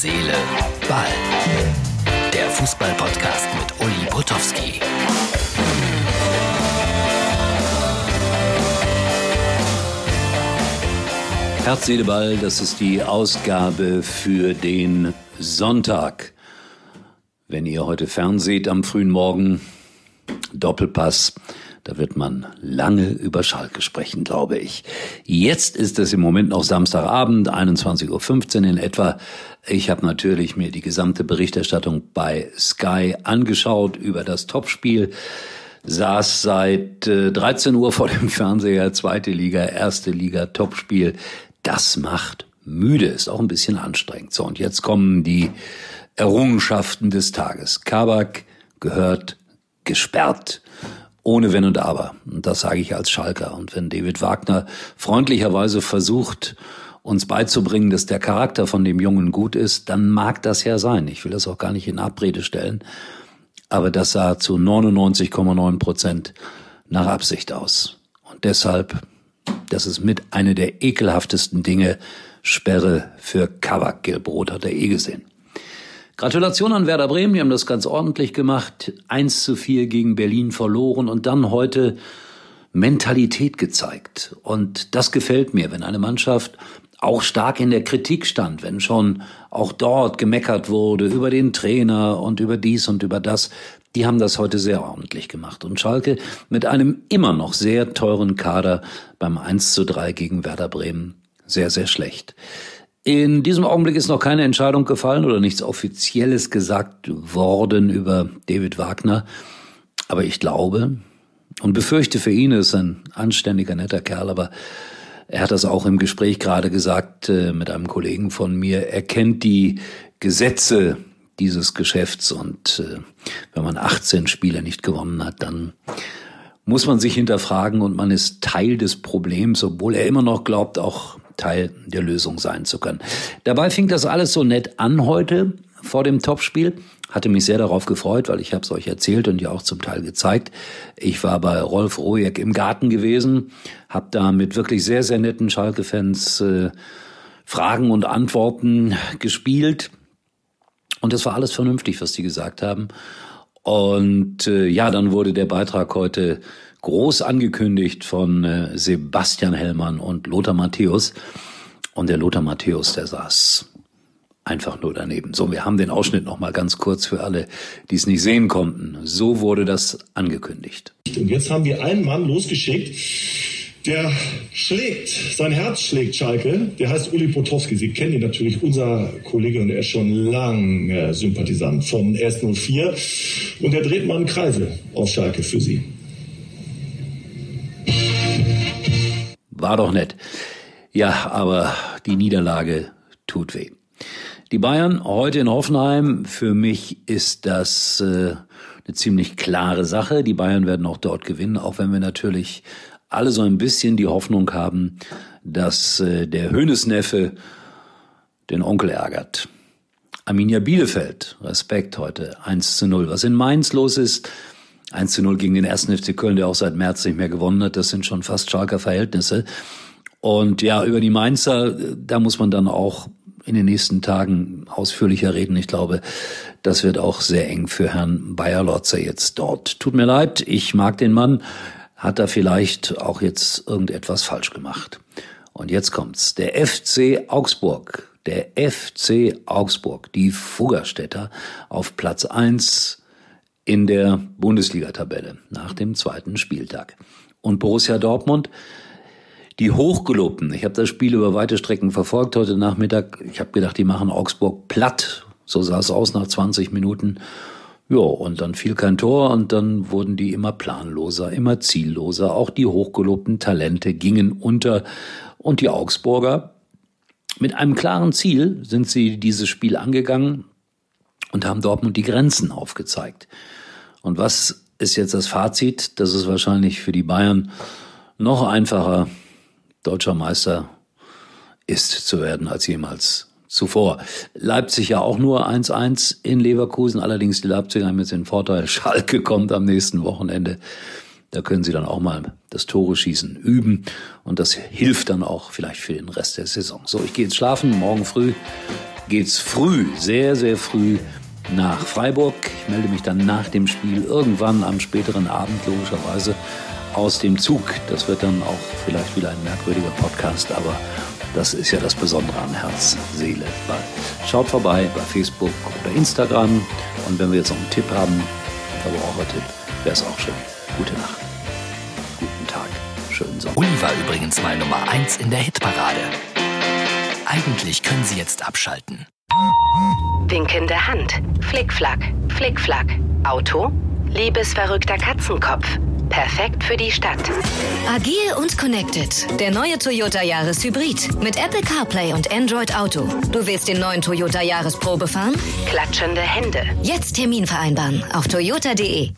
Seele, Ball. Der Fußball-Podcast mit Uli Potowski. Herz, Seele, Ball, das ist die Ausgabe für den Sonntag. Wenn ihr heute fernseht am frühen Morgen, Doppelpass, da wird man lange über Schalke sprechen, glaube ich. Jetzt ist es im Moment noch Samstagabend, 21.15 Uhr in etwa. Ich habe natürlich mir die gesamte Berichterstattung bei Sky angeschaut über das Topspiel saß seit äh, 13 Uhr vor dem Fernseher, zweite Liga, erste Liga, Topspiel. Das macht müde, ist auch ein bisschen anstrengend. So, und jetzt kommen die Errungenschaften des Tages. Kabak gehört gesperrt ohne Wenn und Aber. Und das sage ich als Schalker. Und wenn David Wagner freundlicherweise versucht, uns beizubringen, dass der Charakter von dem Jungen gut ist, dann mag das ja sein. Ich will das auch gar nicht in Abrede stellen. Aber das sah zu 99,9 Prozent nach Absicht aus. Und deshalb, das ist mit einer der ekelhaftesten Dinge, Sperre für Kavak. Gelbrot hat er eh gesehen. Gratulation an Werder Bremen, die haben das ganz ordentlich gemacht. 1 zu 4 gegen Berlin verloren und dann heute Mentalität gezeigt. Und das gefällt mir, wenn eine Mannschaft auch stark in der Kritik stand, wenn schon auch dort gemeckert wurde über den Trainer und über dies und über das. Die haben das heute sehr ordentlich gemacht. Und Schalke mit einem immer noch sehr teuren Kader beim 1 zu 3 gegen Werder Bremen sehr, sehr schlecht. In diesem Augenblick ist noch keine Entscheidung gefallen oder nichts Offizielles gesagt worden über David Wagner. Aber ich glaube und befürchte für ihn, ist ein anständiger, netter Kerl, aber er hat das auch im Gespräch gerade gesagt äh, mit einem Kollegen von mir. Er kennt die Gesetze dieses Geschäfts und äh, wenn man 18 Spiele nicht gewonnen hat, dann muss man sich hinterfragen und man ist Teil des Problems, obwohl er immer noch glaubt, auch Teil der Lösung sein zu können. Dabei fing das alles so nett an heute vor dem Topspiel. Hatte mich sehr darauf gefreut, weil ich habe es euch erzählt und ja auch zum Teil gezeigt. Ich war bei Rolf Rojek im Garten gewesen, habe da mit wirklich sehr, sehr netten Schalke-Fans äh, Fragen und Antworten gespielt. Und das war alles vernünftig, was die gesagt haben. Und äh, ja, dann wurde der Beitrag heute groß angekündigt von äh, Sebastian Hellmann und Lothar Matthäus. Und der Lothar Matthäus, der saß einfach nur daneben. So, wir haben den Ausschnitt noch mal ganz kurz für alle, die es nicht sehen konnten. So wurde das angekündigt. Und jetzt haben wir einen Mann losgeschickt, der schlägt, sein Herz schlägt Schalke. Der heißt Uli Potowski. Sie kennen ihn natürlich, unser Kollege, und er ist schon lange Sympathisant von S04. Und er dreht mal einen Kreisel auf Schalke für Sie. War doch nett. Ja, aber die Niederlage tut weh. Die Bayern heute in Hoffenheim, für mich ist das äh, eine ziemlich klare Sache. Die Bayern werden auch dort gewinnen, auch wenn wir natürlich alle so ein bisschen die Hoffnung haben, dass äh, der Höhnesneffe den Onkel ärgert. Arminia Bielefeld, Respekt heute, 1 zu 0. Was in Mainz los ist, 1 zu 0 gegen den ersten FC Köln, der auch seit März nicht mehr gewonnen hat. Das sind schon fast Schalker Verhältnisse. Und ja, über die Mainzer, da muss man dann auch in den nächsten Tagen ausführlicher reden. Ich glaube, das wird auch sehr eng für Herrn Bayer-Lotzer jetzt dort. Tut mir leid, ich mag den Mann, hat er vielleicht auch jetzt irgendetwas falsch gemacht. Und jetzt kommt's. Der FC Augsburg, der FC Augsburg, die Fuggerstädter auf Platz eins in der Bundesliga-Tabelle nach dem zweiten Spieltag. Und Borussia Dortmund, die Hochgelobten, ich habe das Spiel über weite Strecken verfolgt heute Nachmittag. Ich habe gedacht, die machen Augsburg platt. So sah es aus nach 20 Minuten. Ja, und dann fiel kein Tor und dann wurden die immer planloser, immer zielloser. Auch die hochgelobten Talente gingen unter. Und die Augsburger, mit einem klaren Ziel sind sie dieses Spiel angegangen und haben Dortmund die Grenzen aufgezeigt. Und was ist jetzt das Fazit? Das ist wahrscheinlich für die Bayern noch einfacher, deutscher Meister ist zu werden als jemals zuvor. Leipzig ja auch nur 1-1 in Leverkusen. Allerdings die Leipziger haben jetzt den Vorteil, Schalke kommt am nächsten Wochenende. Da können sie dann auch mal das Tore schießen üben. Und das hilft dann auch vielleicht für den Rest der Saison. So, ich gehe jetzt schlafen. Morgen früh geht's früh, sehr, sehr früh nach Freiburg. Ich melde mich dann nach dem Spiel irgendwann am späteren Abend logischerweise aus dem Zug. Das wird dann auch vielleicht wieder ein merkwürdiger Podcast, aber das ist ja das Besondere an Herz, Seele, Ball. Schaut vorbei bei Facebook oder Instagram. Und wenn wir jetzt noch einen Tipp haben, einen Verbrauchertipp, wäre es auch schön. Gute Nacht. Guten Tag. Schönen Sommer. Uli war übrigens mal Nummer 1 in der Hitparade. Eigentlich können Sie jetzt abschalten. Winkende Hand. Flickflack, Flickflack. Auto. Liebesverrückter Katzenkopf. Perfekt für die Stadt. Agil und connected. Der neue Toyota Yaris Hybrid. Mit Apple CarPlay und Android Auto. Du willst den neuen Toyota Yaris Probe fahren? Klatschende Hände. Jetzt Termin vereinbaren auf toyota.de.